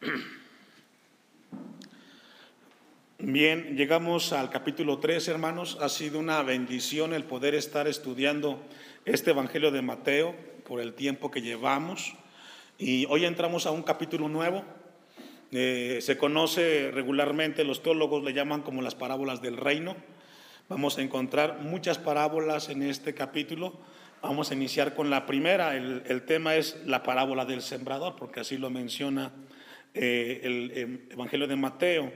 Bien, llegamos al capítulo 3, hermanos. Ha sido una bendición el poder estar estudiando este Evangelio de Mateo por el tiempo que llevamos. Y hoy entramos a un capítulo nuevo. Eh, se conoce regularmente, los teólogos le llaman como las parábolas del reino. Vamos a encontrar muchas parábolas en este capítulo. Vamos a iniciar con la primera. El, tema es la parábola del sembrador, porque así lo menciona eh, el em, Evangelio de Mateo.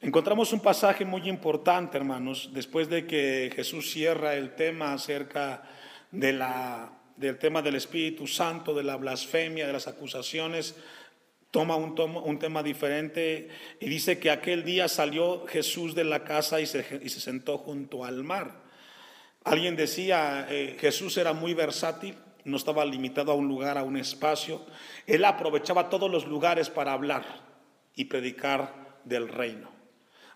Encontramos un pasaje muy importante, hermanos, después de que Jesús cierra el tema acerca de la, del tema del Espíritu Santo, de la blasfemia, de las acusaciones, toma un, un tema diferente y dice que aquel día salió Jesús de la casa y se, y se sentó junto al mar. Alguien decía, eh, Jesús era muy versátil, no estaba limitado a un lugar, a un espacio. Él aprovechaba todos los lugares para hablar y predicar del reino.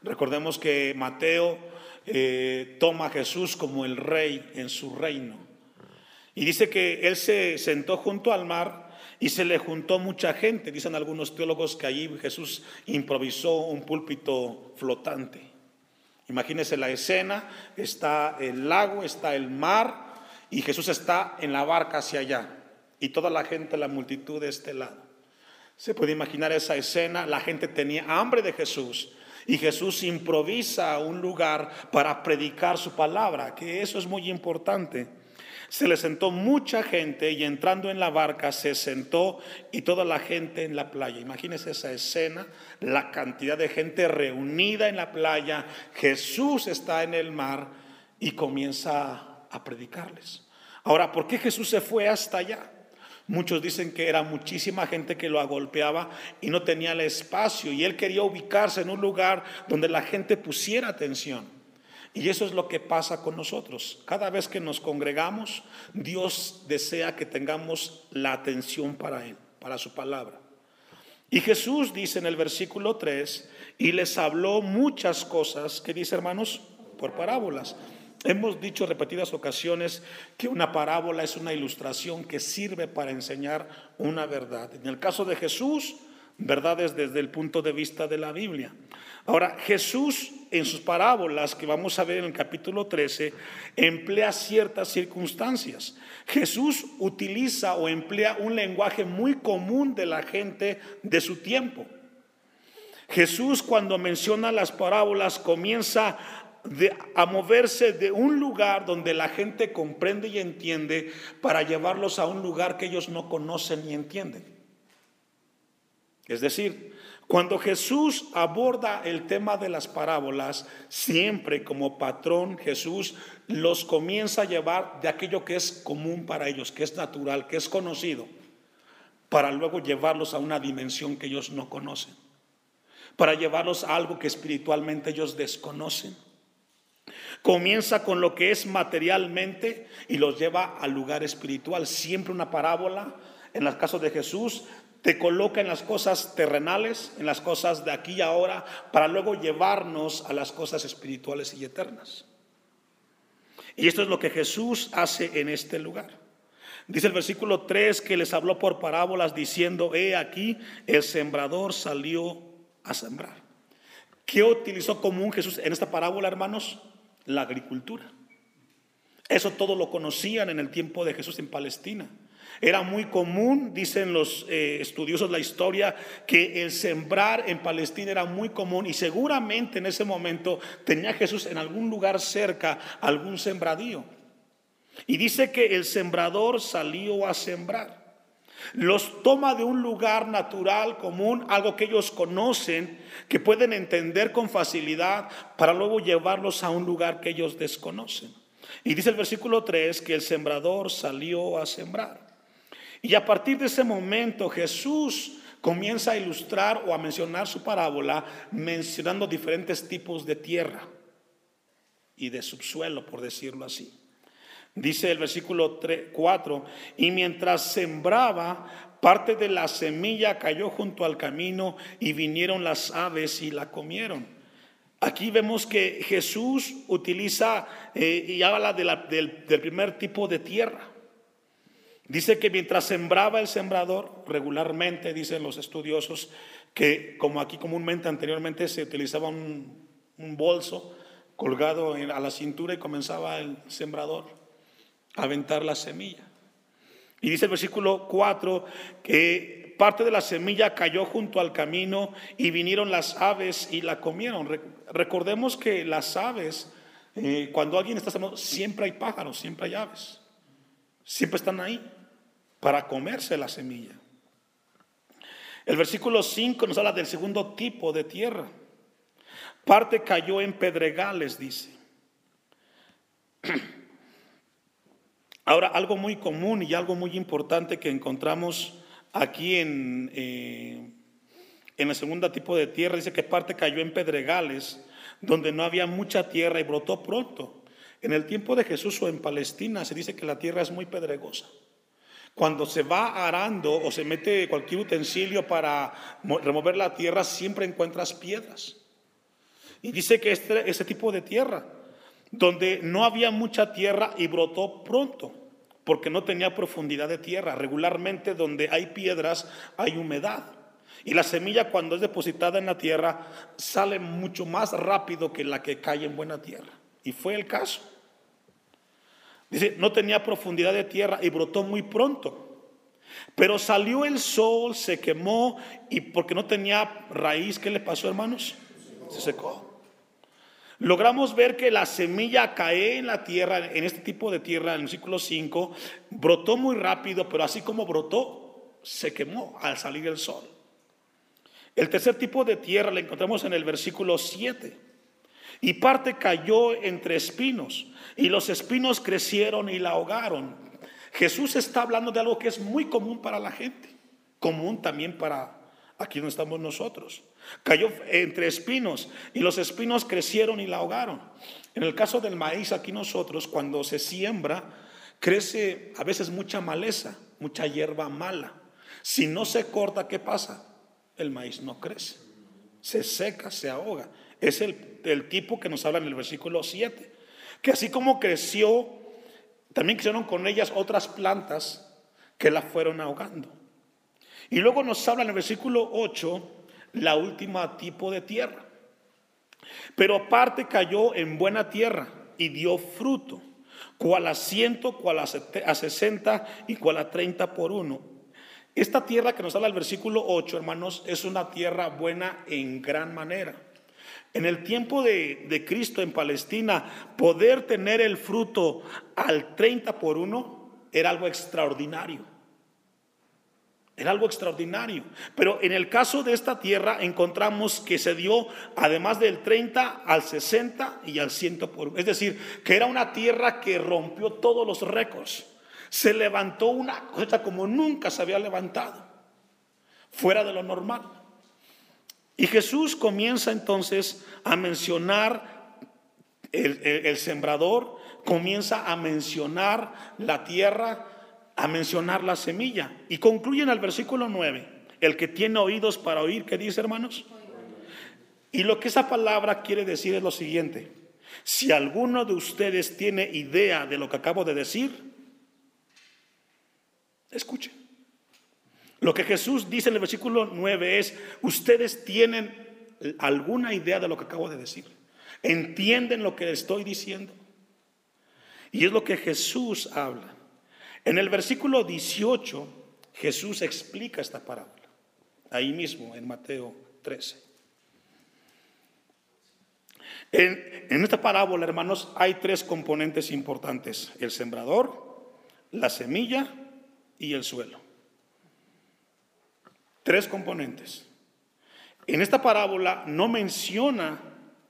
Recordemos que Mateo eh, toma a Jesús como el rey en su reino. Y dice que él se sentó junto al mar y se le juntó mucha gente. Dicen algunos teólogos que allí Jesús improvisó un púlpito flotante. Imagínense la escena, está el lago, está el mar y Jesús está en la barca hacia allá y toda la gente, la multitud de este lado. Se puede imaginar esa escena, la gente tenía hambre de Jesús y Jesús improvisa un lugar para predicar su palabra, que eso es muy importante. Se le sentó mucha gente y entrando en la barca se sentó y toda la gente en la playa. Imagínense esa escena, la cantidad de gente reunida en la playa. Jesús está en el mar y comienza a predicarles. Ahora, ¿por qué Jesús se fue hasta allá? Muchos dicen que era muchísima gente que lo agolpeaba y no tenía el espacio y él quería ubicarse en un lugar donde la gente pusiera atención. Y eso es lo que pasa con nosotros. Cada vez que nos congregamos, Dios desea que tengamos la atención para Él, para su palabra. Y Jesús dice en el versículo 3, y les habló muchas cosas, que dice hermanos, por parábolas. Hemos dicho repetidas ocasiones que una parábola es una ilustración que sirve para enseñar una verdad. En el caso de Jesús, verdades desde el punto de vista de la Biblia. Ahora, Jesús en sus parábolas que vamos a ver en el capítulo 13 emplea ciertas circunstancias. Jesús utiliza o emplea un lenguaje muy común de la gente de su tiempo. Jesús cuando menciona las parábolas comienza a moverse de un lugar donde la gente comprende y entiende para llevarlos a un lugar que ellos no conocen ni entienden. Es decir, cuando Jesús aborda el tema de las parábolas, siempre como patrón Jesús los comienza a llevar de aquello que es común para ellos, que es natural, que es conocido, para luego llevarlos a una dimensión que ellos no conocen, para llevarlos a algo que espiritualmente ellos desconocen. Comienza con lo que es materialmente y los lleva al lugar espiritual. Siempre una parábola, en los casos de Jesús, te coloca en las cosas terrenales, en las cosas de aquí y ahora, para luego llevarnos a las cosas espirituales y eternas. Y esto es lo que Jesús hace en este lugar. Dice el versículo 3 que les habló por parábolas diciendo, he aquí, el sembrador salió a sembrar. ¿Qué utilizó común Jesús en esta parábola, hermanos? La agricultura. Eso todo lo conocían en el tiempo de Jesús en Palestina. Era muy común, dicen los eh, estudiosos de la historia, que el sembrar en Palestina era muy común y seguramente en ese momento tenía Jesús en algún lugar cerca algún sembradío. Y dice que el sembrador salió a sembrar. Los toma de un lugar natural, común, algo que ellos conocen, que pueden entender con facilidad, para luego llevarlos a un lugar que ellos desconocen. Y dice el versículo 3 que el sembrador salió a sembrar. Y a partir de ese momento Jesús comienza a ilustrar o a mencionar su parábola mencionando diferentes tipos de tierra y de subsuelo, por decirlo así. Dice el versículo 4, y mientras sembraba, parte de la semilla cayó junto al camino y vinieron las aves y la comieron. Aquí vemos que Jesús utiliza eh, y habla del, primer tipo de tierra. Dice que mientras sembraba el sembrador, regularmente dicen los estudiosos que como aquí comúnmente anteriormente se utilizaba un, bolso colgado a la cintura y comenzaba el sembrador aventar la semilla. Y dice el versículo 4 que parte de la semilla cayó junto al camino y vinieron las aves y la comieron. Recordemos que las aves, eh, cuando alguien está sembrando, siempre hay pájaros, siempre hay aves. Siempre están ahí para comerse la semilla. El versículo 5 nos habla del segundo tipo de tierra. Parte cayó en pedregales, dice. Ahora, algo muy común y algo muy importante que encontramos aquí en, eh, en el segundo tipo de tierra, dice que parte cayó en pedregales, donde no había mucha tierra y brotó pronto. En el tiempo de Jesús o en Palestina se dice que la tierra es muy pedregosa. Cuando se va arando o se mete cualquier utensilio para remover la tierra, siempre encuentras piedras. Y dice que este, ese tipo de tierra, donde no había mucha tierra y brotó pronto, porque no tenía profundidad de tierra. Regularmente donde hay piedras hay humedad. Y la semilla cuando es depositada en la tierra sale mucho más rápido que la que cae en buena tierra. Y fue el caso. Dice, no tenía profundidad de tierra y brotó muy pronto. Pero salió el sol, se quemó y porque no tenía raíz, ¿qué le pasó, hermanos? Se secó. Logramos ver que la semilla cae en la tierra, en este tipo de tierra, en el ciclo 5, brotó muy rápido, pero así como brotó, se quemó al salir el sol. El tercer tipo de tierra la encontramos en el versículo 7. Y parte cayó entre espinos y los espinos crecieron y la ahogaron. Jesús está hablando de algo que es muy común para la gente, común también para aquí donde estamos nosotros. Cayó entre espinos y los espinos crecieron y la ahogaron. En el caso del maíz, aquí nosotros, cuando se siembra, crece a veces mucha maleza, mucha hierba mala. Si no se corta, ¿qué pasa? El maíz no crece, se seca, se ahoga. Es el, tipo que nos habla en el versículo 7 que así como creció, también crecieron con ellas otras plantas que la fueron ahogando. Y luego nos habla en el versículo 8 la última tipo de tierra. Pero parte cayó en buena tierra y dio fruto, cual a ciento, cual a sesenta y cual a treinta por uno. Esta tierra que nos habla el versículo 8, hermanos, es una tierra buena en gran manera. En el tiempo de, Cristo en Palestina, poder tener el fruto al 30 por uno era algo extraordinario. Era algo extraordinario. Pero en el caso de esta tierra encontramos que se dio además del 30 al 60 y al 100 por. Es decir, que era una tierra que rompió todos los récords. Se levantó una cosa como nunca se había levantado. Fuera de lo normal. Y Jesús comienza entonces a mencionar el, sembrador, comienza a mencionar la tierra, a mencionar la semilla. Y concluye en el versículo 9, el que tiene oídos para oír, ¿qué dice hermanos? Y lo que esa palabra quiere decir es lo siguiente. Si alguno de ustedes tiene idea de lo que acabo de decir, escuchen. Lo que Jesús dice en el versículo 9 es, ustedes tienen alguna idea de lo que acabo de decir. ¿Entienden lo que estoy diciendo? Y es lo que Jesús habla. En el versículo 18, Jesús explica esta parábola. Ahí mismo, en Mateo 13. En, en, esta parábola, hermanos, hay tres componentes importantes. El sembrador, la semilla y el suelo. Tres componentes. En esta parábola no menciona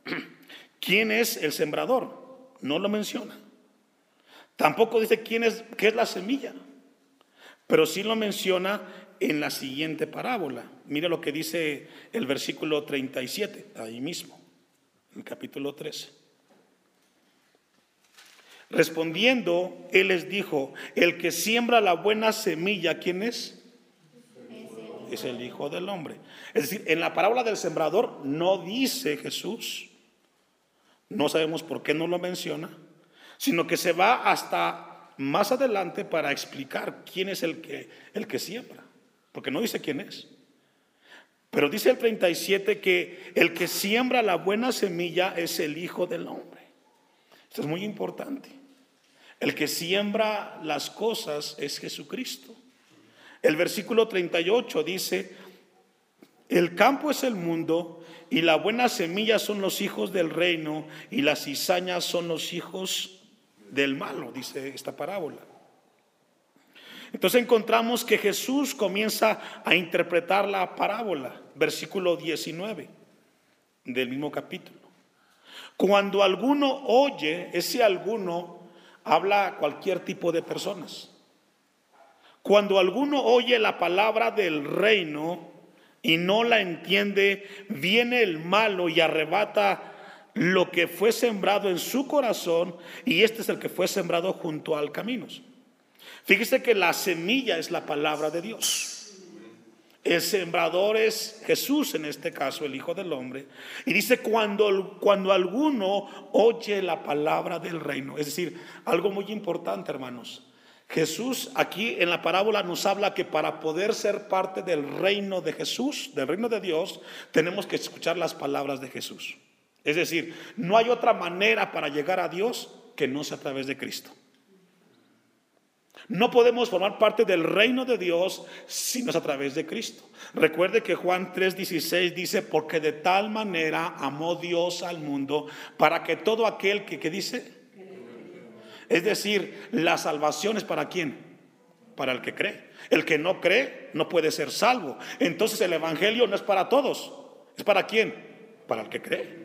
quién es el sembrador, no lo menciona. Tampoco dice quién es, qué es la semilla, pero sí lo menciona en la siguiente parábola. Mira lo que dice el versículo 37, ahí mismo, el capítulo 13. Respondiendo, él les dijo, el que siembra la buena semilla, ¿quién es? es el Hijo del Hombre. Es decir, en la parábola del sembrador no dice Jesús, no sabemos por qué no lo menciona, sino que se va hasta más adelante para explicar quién es el que, el que siembra, porque no dice quién es. Pero dice el 37 que el que siembra la buena semilla es el Hijo del Hombre. Esto es muy importante. El que siembra las cosas es Jesucristo. El versículo 38 dice, el campo es el mundo y la buena semilla son los hijos del reino y las cizañas son los hijos del malo, dice esta parábola. Entonces encontramos que Jesús comienza a interpretar la parábola, versículo 19 del mismo capítulo. Cuando alguno oye, ese alguno habla cualquier tipo de personas. Cuando alguno oye la palabra del reino y no la entiende, viene el malo y arrebata lo que fue sembrado en su corazón y este es el que fue sembrado junto al camino. Fíjese que la semilla es la palabra de Dios. El sembrador es Jesús, en este caso el Hijo del Hombre. Y dice, cuando, cuando alguno oye la palabra del reino. Es decir, algo muy importante, hermanos. Jesús aquí en la parábola nos habla que para poder ser parte del reino de Jesús, del reino de Dios, tenemos que escuchar las palabras de Jesús. Es decir, no hay otra manera para llegar a Dios que no sea a través de Cristo. No podemos formar parte del reino de Dios si no es a través de Cristo. Recuerde que Juan 3:16 dice, porque de tal manera amó Dios al mundo para que todo aquel que, que dice, es decir, la salvación es para quién? Para el que cree. El que no cree no puede ser salvo. Entonces el Evangelio no es para todos. ¿Es para quién? Para el que cree.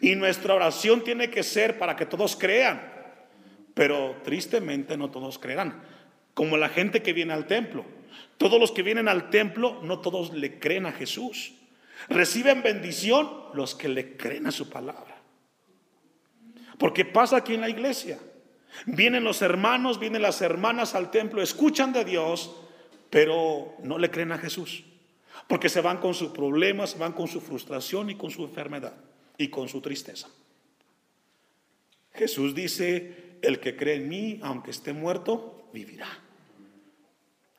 Y nuestra oración tiene que ser para que todos crean. Pero tristemente no todos creerán. Como la gente que viene al templo. Todos los que vienen al templo, no todos le creen a Jesús. Reciben bendición los que le creen a su palabra. Porque pasa aquí en la iglesia. Vienen los hermanos, vienen las hermanas al templo, escuchan de Dios, pero no le creen a Jesús. Porque se van con sus problemas, van con su frustración y con su enfermedad y con su tristeza. Jesús dice, el que cree en mí, aunque esté muerto, vivirá.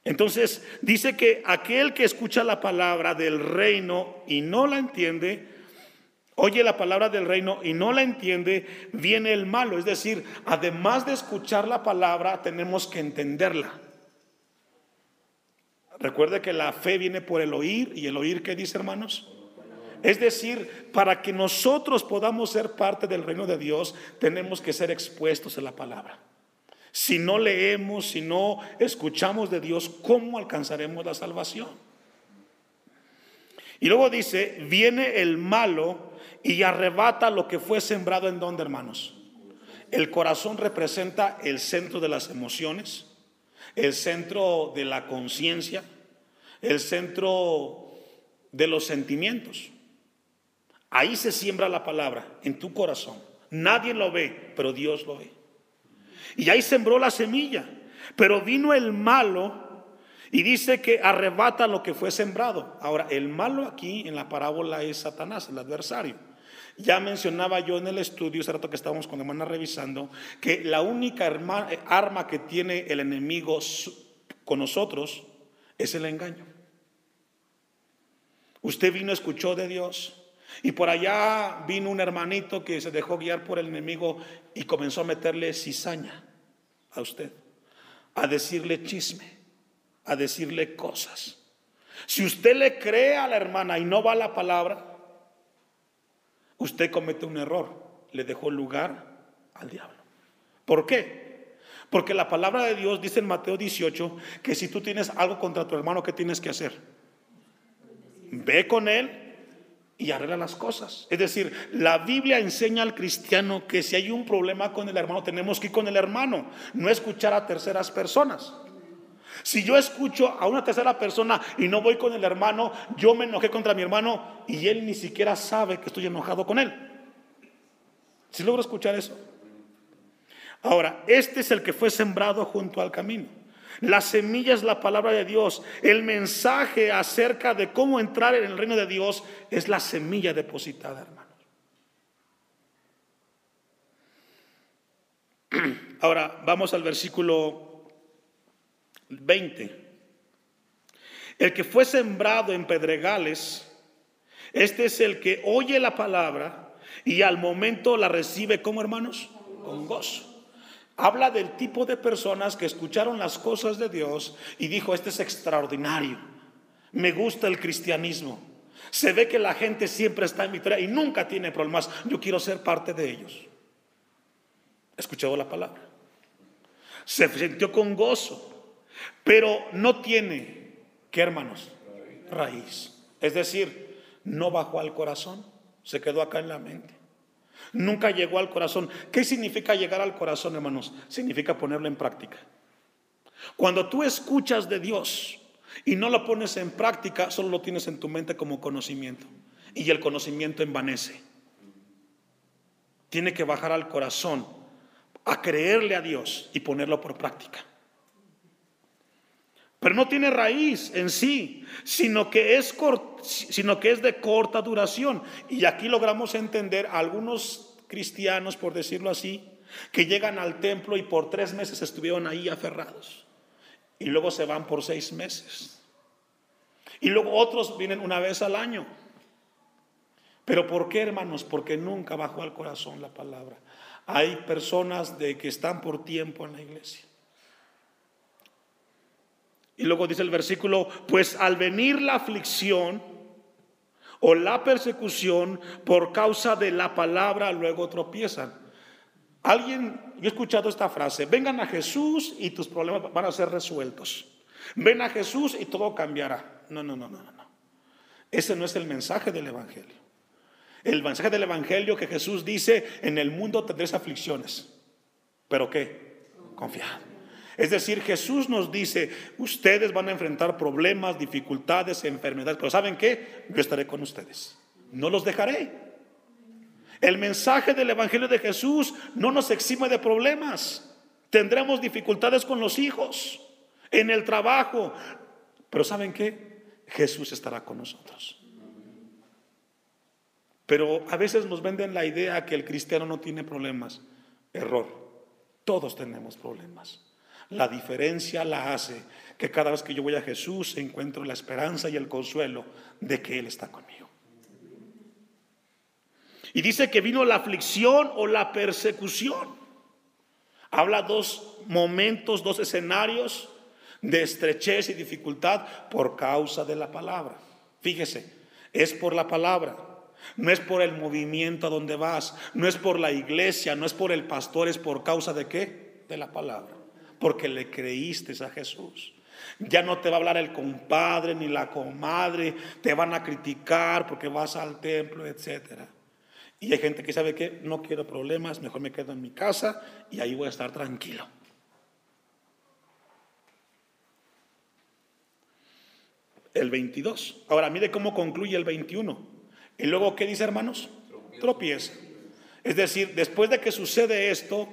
Entonces dice que aquel que escucha la palabra del reino y no la entiende, oye la palabra del reino y no la entiende, viene el malo. Es decir, además de escuchar la palabra, tenemos que entenderla. Recuerde que la fe viene por el oír y el oír, ¿qué dice hermanos? Es decir, para que nosotros podamos ser parte del reino de Dios, tenemos que ser expuestos a la palabra. Si no leemos, si no escuchamos de Dios, ¿cómo alcanzaremos la salvación? Y luego dice, viene el malo y arrebata lo que fue sembrado en donde, hermanos. El corazón representa el centro de las emociones, el centro de la conciencia, el centro de los sentimientos. Ahí se siembra la palabra, en tu corazón. Nadie lo ve, pero Dios lo ve. Y ahí sembró la semilla. Pero vino el malo y dice que arrebata lo que fue sembrado. Ahora, el malo aquí en la parábola es Satanás, el adversario. Ya mencionaba yo en el estudio, ese rato que estábamos con hermana revisando, que la única arma que tiene el enemigo con nosotros es el engaño. Usted vino, escuchó de Dios, y por allá vino un hermanito que se dejó guiar por el enemigo y comenzó a meterle cizaña a usted, a decirle chisme, a decirle cosas. Si usted le cree a la hermana y no va a la palabra, usted comete un error, le dejó lugar al diablo. ¿Por qué? Porque la palabra de Dios dice en Mateo 18 que si tú tienes algo contra tu hermano, ¿qué tienes que hacer? Ve con él y arregla las cosas. Es decir, la Biblia enseña al cristiano que si hay un problema con el hermano, tenemos que ir con el hermano, no escuchar a terceras personas. Si yo escucho a una tercera persona y no voy con el hermano, yo me enojé contra mi hermano y él ni siquiera sabe que estoy enojado con él. Si logro escuchar eso? Ahora, este es el que fue sembrado junto al camino. La semilla es la palabra de Dios. El mensaje acerca de cómo entrar en el reino de Dios es la semilla depositada, hermanos. Ahora vamos al versículo 20. El que fue sembrado en pedregales, este es el que oye la palabra y al momento la recibe como hermanos, con gozo. Habla del tipo de personas que escucharon las cosas de Dios y dijo, este es extraordinario, me gusta el cristianismo. Se ve que la gente siempre está en victoria y nunca tiene problemas. Yo quiero ser parte de ellos. Escuchado la palabra. Se sintió con gozo, pero no tiene, ¿qué hermanos? Raíz. Es decir, no bajó al corazón, se quedó acá en la mente. Nunca llegó al corazón. ¿Qué significa llegar al corazón, hermanos? Significa ponerlo en práctica. Cuando tú escuchas de Dios y no lo pones en práctica, solo lo tienes en tu mente como conocimiento. Y el conocimiento envanece. Tiene que bajar al corazón, a creerle a Dios y ponerlo por práctica. Pero no tiene raíz en sí, sino que es, sino que es de corta duración. Y aquí logramos entender a algunos cristianos, por decirlo así, que llegan al templo y por tres meses estuvieron ahí aferrados. Y luego se van por seis meses. Y luego otros vienen una vez al año. Pero ¿por qué, hermanos? Porque nunca bajó al corazón la palabra. Hay personas de que están por tiempo en la iglesia. Y luego dice el versículo, pues al venir la aflicción o la persecución por causa de la palabra, luego tropiezan. Alguien, yo he escuchado esta frase, vengan a Jesús y tus problemas van a ser resueltos. Ven a Jesús y todo cambiará. No, no, no, no, no. Ese no es el mensaje del Evangelio. El mensaje del Evangelio que Jesús dice, en el mundo tendréis aflicciones. ¿Pero qué? Confiad. Es decir, Jesús nos dice, ustedes van a enfrentar problemas, dificultades, enfermedades, pero ¿saben qué? Yo estaré con ustedes. No los dejaré. El mensaje del Evangelio de Jesús no nos exime de problemas. Tendremos dificultades con los hijos, en el trabajo, pero ¿saben qué? Jesús estará con nosotros. Pero a veces nos venden la idea que el cristiano no tiene problemas. Error. Todos tenemos problemas. La diferencia la hace que cada vez que yo voy a Jesús encuentro la esperanza y el consuelo de que Él está conmigo. Y dice que vino la aflicción o la persecución. Habla dos momentos, dos escenarios de estrechez y dificultad por causa de la palabra. Fíjese, es por la palabra. No es por el movimiento a donde vas, no es por la iglesia, no es por el pastor, es por causa de qué? De la palabra porque le creíste a Jesús. Ya no te va a hablar el compadre ni la comadre, te van a criticar porque vas al templo, etc. Y hay gente que sabe que no quiero problemas, mejor me quedo en mi casa y ahí voy a estar tranquilo. El 22. Ahora mire cómo concluye el 21. Y luego, ¿qué dice hermanos? Tropieza. Es decir, después de que sucede esto,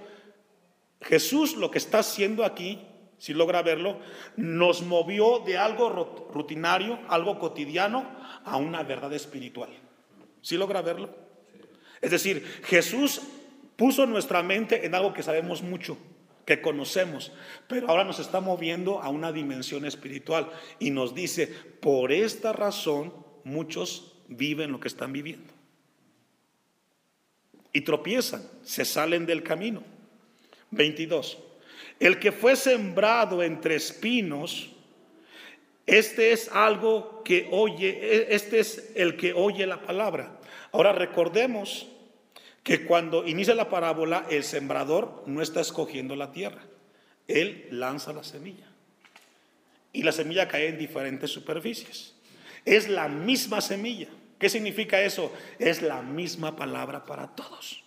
Jesús lo que está haciendo aquí, si logra verlo, nos movió de algo rutinario, algo cotidiano, a una verdad espiritual. ¿Sí logra verlo? Es decir, Jesús puso nuestra mente en algo que sabemos mucho, que conocemos, pero ahora nos está moviendo a una dimensión espiritual y nos dice, por esta razón muchos viven lo que están viviendo. Y tropiezan, se salen del camino. 22. El que fue sembrado entre espinos, este es algo que oye, e, este es el que oye la palabra. Ahora recordemos que cuando inicia la parábola, el sembrador no está escogiendo la tierra, él lanza la semilla. Y la semilla cae en diferentes superficies. Es la misma semilla. ¿Qué significa eso? Es la misma palabra para todos.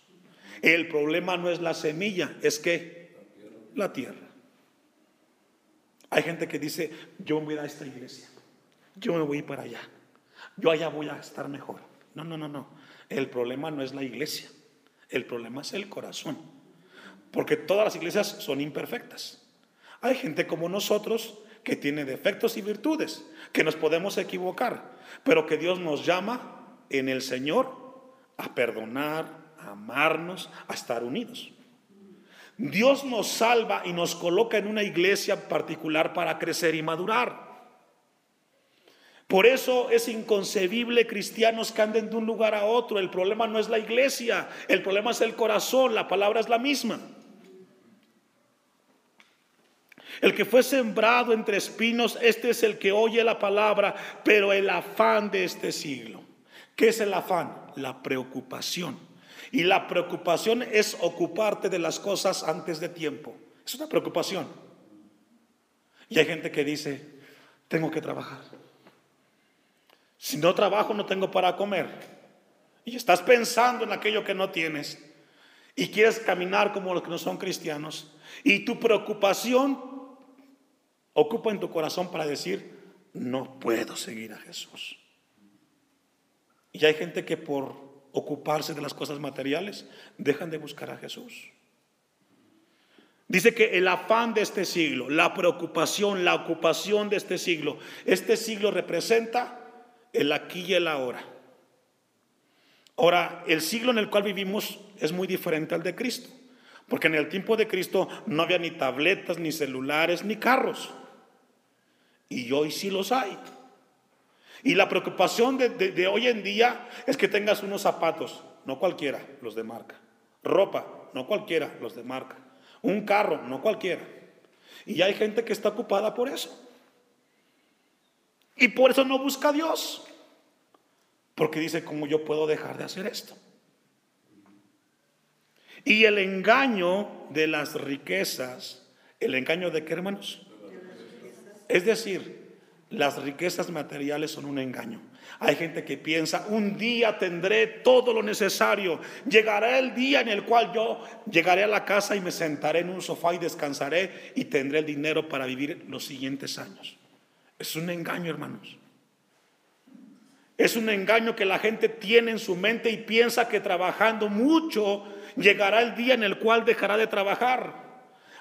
El problema no es la semilla, es que la tierra. Hay gente que dice, yo me voy a esta iglesia, yo me voy para allá, yo allá voy a estar mejor. No, no, no, no. El problema no es la iglesia, el problema es el corazón. Porque todas las iglesias son imperfectas. Hay gente como nosotros que tiene defectos y virtudes, que nos podemos equivocar, pero que Dios nos llama en el Señor a perdonar, amarnos, a estar unidos. Dios nos salva y nos coloca en una iglesia particular para crecer y madurar. Por eso es inconcebible cristianos que anden de un lugar a otro. El problema no es la iglesia, el problema es el corazón, la palabra es la misma. El que fue sembrado entre espinos, este es el que oye la palabra, pero el afán de este siglo. ¿Qué es el afán? La preocupación. Y la preocupación es ocuparte de las cosas antes de tiempo. Es una preocupación. Y hay gente que dice, tengo que trabajar. Si no trabajo, no tengo para comer. Y estás pensando en aquello que no tienes. Y quieres caminar como los que no son cristianos. Y tu preocupación ocupa en tu corazón para decir, no puedo seguir a Jesús. Y hay gente que por ocuparse de las cosas materiales dejan de buscar a Jesús. Dice que el afán de este siglo, la preocupación, la ocupación de este siglo, este siglo representa el aquí y el ahora. Ahora, el siglo en el cual vivimos es muy diferente al de Cristo, porque en el tiempo de Cristo no había ni tabletas, ni celulares, ni carros. Y hoy sí los hay. Y la preocupación de, hoy en día es que tengas unos zapatos, no cualquiera, los de marca. Ropa, no cualquiera, los de marca. Un carro, no cualquiera. Y hay gente que está ocupada por eso. Y por eso no busca a Dios. Porque dice, ¿cómo yo puedo dejar de hacer esto? Y el engaño de las riquezas, ¿el engaño de qué hermanos? Es decir, las riquezas materiales son un engaño. Hay gente que piensa, un día tendré todo lo necesario. Llegará el día en el cual yo llegaré a la casa y me sentaré en un sofá y descansaré y tendré el dinero para vivir los siguientes años. Es un engaño, hermanos. Es un engaño que la gente tiene en su mente y piensa que trabajando mucho llegará el día en el cual dejará de trabajar.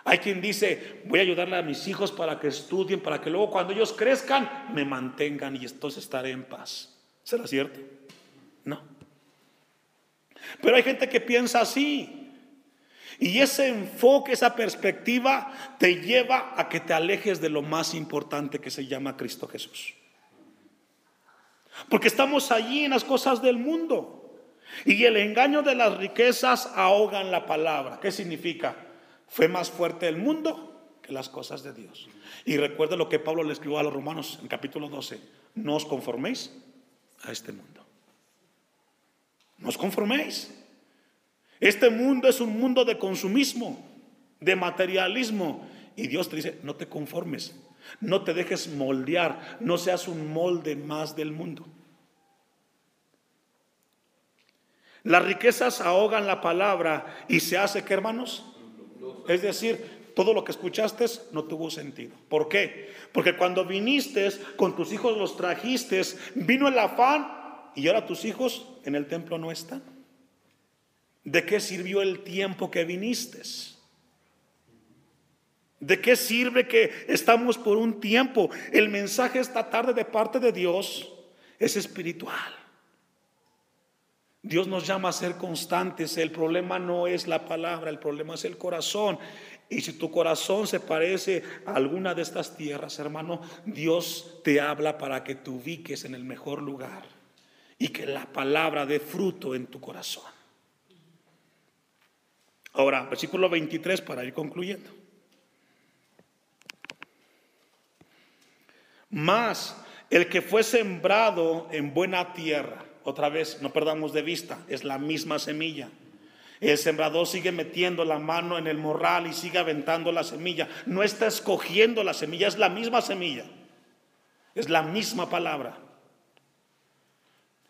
Hay quien dice, voy a ayudarle a mis hijos para que estudien, para que luego cuando ellos crezcan me mantengan y entonces estaré en paz. ¿Será cierto? No. Pero hay gente que piensa así. Y ese enfoque, esa perspectiva te lleva a que te alejes de lo más importante que se llama Cristo Jesús. Porque estamos allí en las cosas del mundo. Y el engaño de las riquezas ahogan la palabra. ¿Qué significa? Fue más fuerte el mundo que las cosas de Dios. Y recuerda lo que Pablo le escribió a los romanos en capítulo 12. No os conforméis a este mundo. No os conforméis. Este mundo es un mundo de consumismo, de materialismo. Y Dios te dice, no te conformes, no te dejes moldear, no seas un molde más del mundo. Las riquezas ahogan la palabra y se hace que, hermanos, es decir, todo lo que escuchaste no tuvo sentido. ¿Por qué? Porque cuando viniste con tus hijos los trajiste, vino el afán y ahora tus hijos en el templo no están. ¿De qué sirvió el tiempo que viniste? ¿De qué sirve que estamos por un tiempo? El mensaje esta tarde de parte de Dios es espiritual. Dios nos llama a ser constantes. El problema no es la palabra, el problema es el corazón. Y si tu corazón se parece a alguna de estas tierras, hermano, Dios te habla para que te ubiques en el mejor lugar y que la palabra dé fruto en tu corazón. Ahora, versículo 23 para ir concluyendo. Más el que fue sembrado en buena tierra, otra vez, no perdamos de vista, es la misma semilla. El sembrador sigue metiendo la mano en el morral y sigue aventando la semilla. No está escogiendo la semilla, es la misma semilla. Es la misma palabra.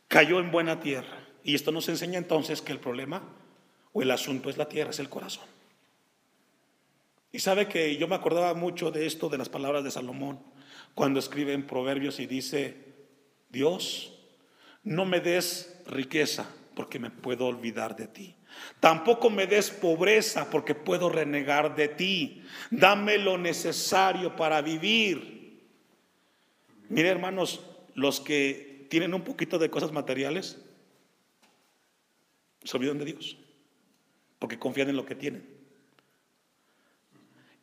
Cayó en buena tierra. Y esto nos enseña entonces que el problema o el asunto es la tierra, es el corazón. Y sabe que yo me acordaba mucho de esto, de las palabras de Salomón, cuando escribe en Proverbios y dice, Dios, no me des riqueza porque me puedo olvidar de ti. Tampoco me des pobreza porque puedo renegar de ti. Dame lo necesario para vivir. Mire hermanos, los que tienen un poquito de cosas materiales, se olvidan de Dios porque confían en lo que tienen.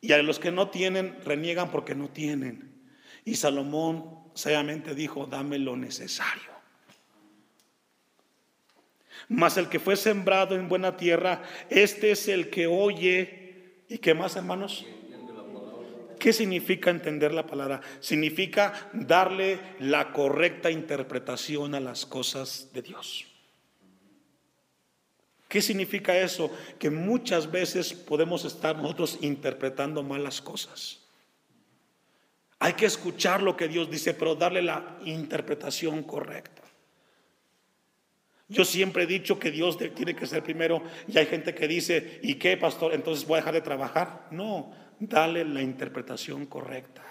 Y a los que no tienen, reniegan porque no tienen. Y Salomón sabiamente dijo, dame lo necesario. Mas el que fue sembrado en buena tierra, este es el que oye. ¿Y qué más, hermanos? ¿Qué significa entender la palabra? Significa darle la correcta interpretación a las cosas de Dios. ¿Qué significa eso? Que muchas veces podemos estar nosotros interpretando mal las cosas. Hay que escuchar lo que Dios dice, pero darle la interpretación correcta. Yo siempre he dicho que Dios tiene que ser primero y hay gente que dice, ¿y qué, pastor? Entonces voy a dejar de trabajar. No, dale la interpretación correcta.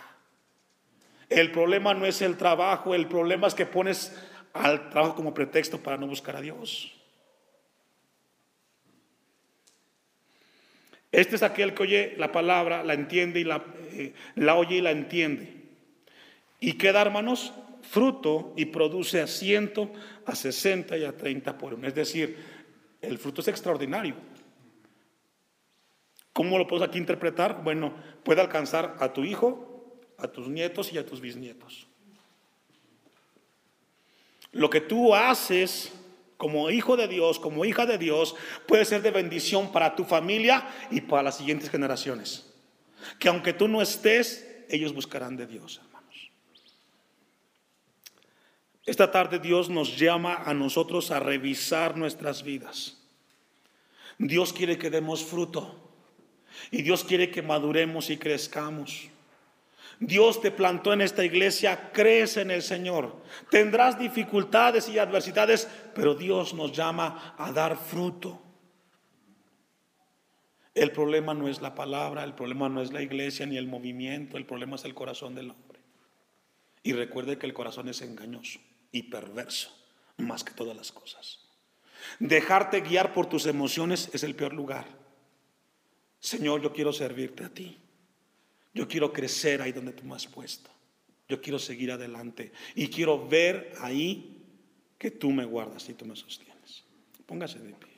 El problema no es el trabajo, el problema es que pones al trabajo como pretexto para no buscar a Dios. Este es aquel que oye la palabra, la entiende y la, eh, oye y la entiende. Y queda, hermanos, fruto y produce a ciento, a sesenta y a treinta por uno. Es decir, el fruto es extraordinario. ¿Cómo lo puedo aquí interpretar? Bueno, puede alcanzar a tu hijo, a tus nietos y a tus bisnietos. Lo que tú haces como hijo de Dios, como hija de Dios, puede ser de bendición para tu familia y para las siguientes generaciones. Que aunque tú no estés, ellos buscarán de Dios. Esta tarde Dios nos llama a nosotros a revisar nuestras vidas. Dios quiere que demos fruto y Dios quiere que maduremos y crezcamos. Dios te plantó en esta iglesia, crees en el Señor. Tendrás dificultades y adversidades, pero Dios nos llama a dar fruto. El problema no es la palabra, el problema no es la iglesia ni el movimiento, el problema es el corazón del hombre. Y recuerde que el corazón es engañoso y perverso, más que todas las cosas. Dejarte guiar por tus emociones es el peor lugar. Señor, yo quiero servirte a ti. Yo quiero crecer ahí donde tú me has puesto. Yo quiero seguir adelante. Y quiero ver ahí que tú me guardas y tú me sostienes. Póngase de pie.